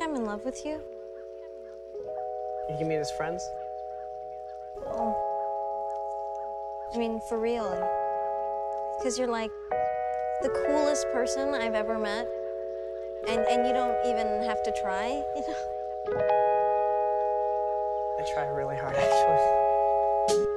I'm in love with you? You mean as friends? Oh. I mean, for real. Because you're like the coolest person I've ever met. And, and you don't even have to try, you know? I try really hard, actually.